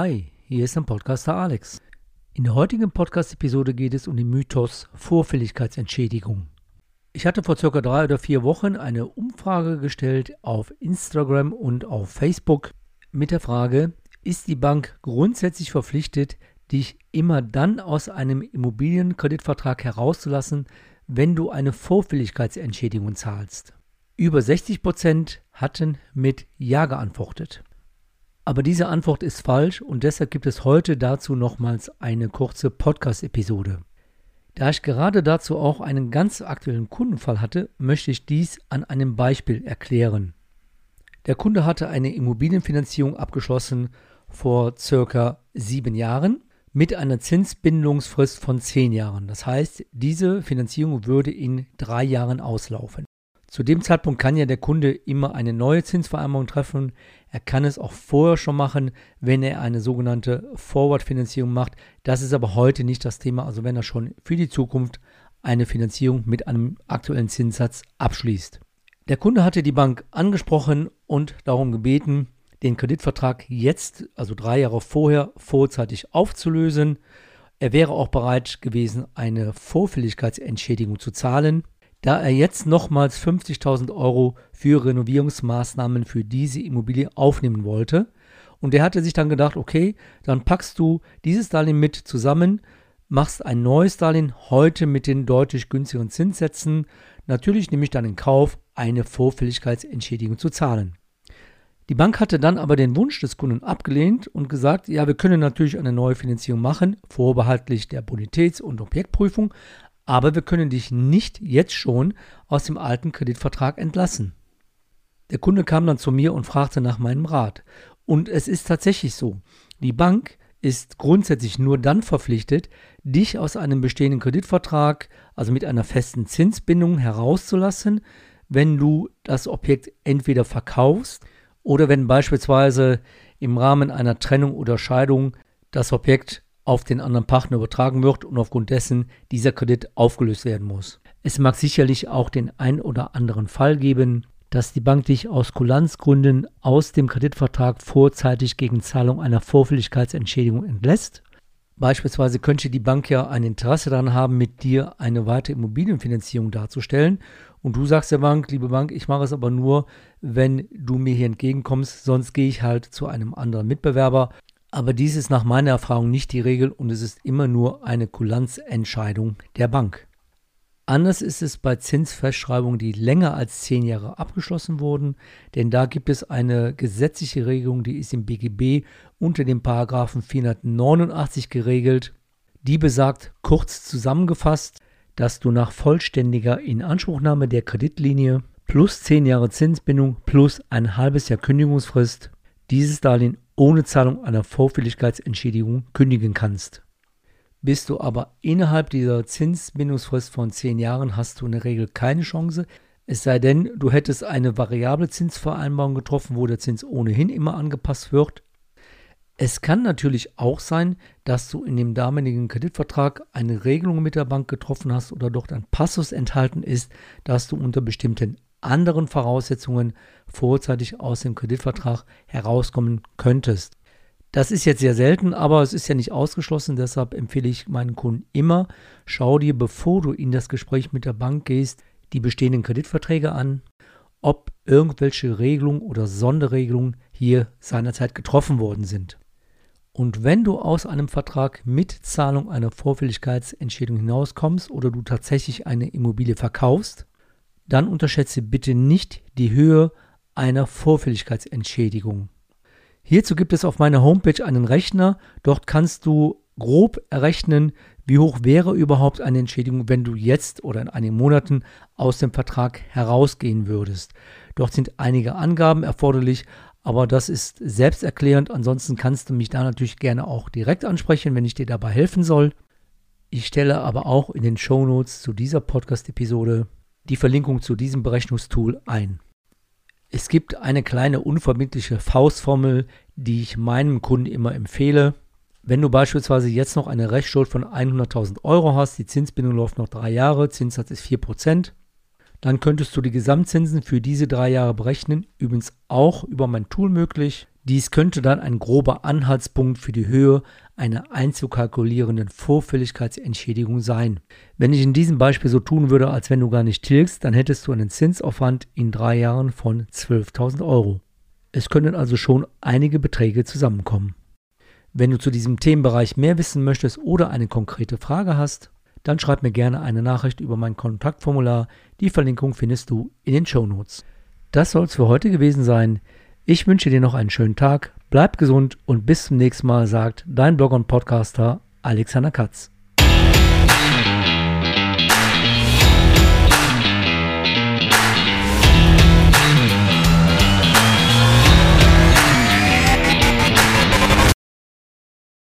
Hi, hier ist ein Podcaster Alex. In der heutigen Podcast-Episode geht es um den Mythos Vorfälligkeitsentschädigung. Ich hatte vor circa drei oder vier Wochen eine Umfrage gestellt auf Instagram und auf Facebook mit der Frage, ist die Bank grundsätzlich verpflichtet, dich immer dann aus einem Immobilienkreditvertrag herauszulassen, wenn du eine Vorfälligkeitsentschädigung zahlst? Über 60 Prozent hatten mit Ja geantwortet. Aber diese Antwort ist falsch und deshalb gibt es heute dazu nochmals eine kurze Podcast-Episode. Da ich gerade dazu auch einen ganz aktuellen Kundenfall hatte, möchte ich dies an einem Beispiel erklären. Der Kunde hatte eine Immobilienfinanzierung abgeschlossen vor circa sieben Jahren mit einer Zinsbindungsfrist von zehn Jahren. Das heißt, diese Finanzierung würde in drei Jahren auslaufen. Zu dem Zeitpunkt kann ja der Kunde immer eine neue Zinsvereinbarung treffen. Er kann es auch vorher schon machen, wenn er eine sogenannte Forward-Finanzierung macht. Das ist aber heute nicht das Thema. Also wenn er schon für die Zukunft eine Finanzierung mit einem aktuellen Zinssatz abschließt. Der Kunde hatte die Bank angesprochen und darum gebeten, den Kreditvertrag jetzt, also drei Jahre vorher, vorzeitig aufzulösen. Er wäre auch bereit gewesen, eine Vorfälligkeitsentschädigung zu zahlen da er jetzt nochmals 50.000 Euro für Renovierungsmaßnahmen für diese Immobilie aufnehmen wollte. Und er hatte sich dann gedacht, okay, dann packst du dieses Darlehen mit zusammen, machst ein neues Darlehen heute mit den deutlich günstigeren Zinssätzen. Natürlich nehme ich dann in Kauf, eine Vorfälligkeitsentschädigung zu zahlen. Die Bank hatte dann aber den Wunsch des Kunden abgelehnt und gesagt, ja, wir können natürlich eine neue Finanzierung machen, vorbehaltlich der Bonitäts- und Objektprüfung, aber wir können dich nicht jetzt schon aus dem alten Kreditvertrag entlassen. Der Kunde kam dann zu mir und fragte nach meinem Rat. Und es ist tatsächlich so. Die Bank ist grundsätzlich nur dann verpflichtet, dich aus einem bestehenden Kreditvertrag, also mit einer festen Zinsbindung, herauszulassen, wenn du das Objekt entweder verkaufst oder wenn beispielsweise im Rahmen einer Trennung oder Scheidung das Objekt auf den anderen Partner übertragen wird und aufgrund dessen dieser Kredit aufgelöst werden muss. Es mag sicherlich auch den ein oder anderen Fall geben, dass die Bank dich aus Kulanzgründen aus dem Kreditvertrag vorzeitig gegen Zahlung einer Vorfälligkeitsentschädigung entlässt. Beispielsweise könnte die Bank ja ein Interesse daran haben, mit dir eine weitere Immobilienfinanzierung darzustellen. Und du sagst der Bank, liebe Bank, ich mache es aber nur, wenn du mir hier entgegenkommst, sonst gehe ich halt zu einem anderen Mitbewerber. Aber dies ist nach meiner Erfahrung nicht die Regel und es ist immer nur eine Kulanzentscheidung der Bank. Anders ist es bei Zinsfestschreibungen, die länger als zehn Jahre abgeschlossen wurden, denn da gibt es eine gesetzliche Regelung, die ist im BGB unter dem Paragraphen 489 geregelt. Die besagt, kurz zusammengefasst, dass du nach vollständiger Inanspruchnahme der Kreditlinie plus zehn Jahre Zinsbindung plus ein halbes Jahr Kündigungsfrist dieses Darlehen ohne Zahlung einer Vorfälligkeitsentschädigung kündigen kannst. Bist du aber innerhalb dieser Zinsbindungsfrist von 10 Jahren, hast du in der Regel keine Chance, es sei denn, du hättest eine variable Zinsvereinbarung getroffen, wo der Zins ohnehin immer angepasst wird. Es kann natürlich auch sein, dass du in dem damaligen Kreditvertrag eine Regelung mit der Bank getroffen hast oder dort ein Passus enthalten ist, dass du unter bestimmten anderen Voraussetzungen vorzeitig aus dem Kreditvertrag herauskommen könntest. Das ist jetzt sehr selten, aber es ist ja nicht ausgeschlossen. Deshalb empfehle ich meinen Kunden immer, schau dir, bevor du in das Gespräch mit der Bank gehst, die bestehenden Kreditverträge an, ob irgendwelche Regelungen oder Sonderregelungen hier seinerzeit getroffen worden sind. Und wenn du aus einem Vertrag mit Zahlung einer Vorfälligkeitsentschädigung hinauskommst oder du tatsächlich eine Immobilie verkaufst, dann unterschätze bitte nicht die Höhe einer Vorfälligkeitsentschädigung. Hierzu gibt es auf meiner Homepage einen Rechner. Dort kannst du grob errechnen, wie hoch wäre überhaupt eine Entschädigung, wenn du jetzt oder in einigen Monaten aus dem Vertrag herausgehen würdest. Dort sind einige Angaben erforderlich, aber das ist selbsterklärend. Ansonsten kannst du mich da natürlich gerne auch direkt ansprechen, wenn ich dir dabei helfen soll. Ich stelle aber auch in den Show Notes zu dieser Podcast-Episode die Verlinkung zu diesem Berechnungstool ein. Es gibt eine kleine unverbindliche Faustformel, die ich meinem Kunden immer empfehle. Wenn du beispielsweise jetzt noch eine Rechtsschuld von 100.000 Euro hast, die Zinsbindung läuft noch drei Jahre, Zinssatz ist 4%, dann könntest du die Gesamtzinsen für diese drei Jahre berechnen. Übrigens auch über mein Tool möglich. Dies könnte dann ein grober Anhaltspunkt für die Höhe einer einzukalkulierenden Vorfälligkeitsentschädigung sein. Wenn ich in diesem Beispiel so tun würde, als wenn du gar nicht tilgst, dann hättest du einen Zinsaufwand in drei Jahren von 12.000 Euro. Es können also schon einige Beträge zusammenkommen. Wenn du zu diesem Themenbereich mehr wissen möchtest oder eine konkrete Frage hast, dann schreib mir gerne eine Nachricht über mein Kontaktformular. Die Verlinkung findest du in den Show Notes. Das soll es für heute gewesen sein. Ich wünsche dir noch einen schönen Tag, bleib gesund und bis zum nächsten Mal, sagt dein Blogger und Podcaster Alexander Katz.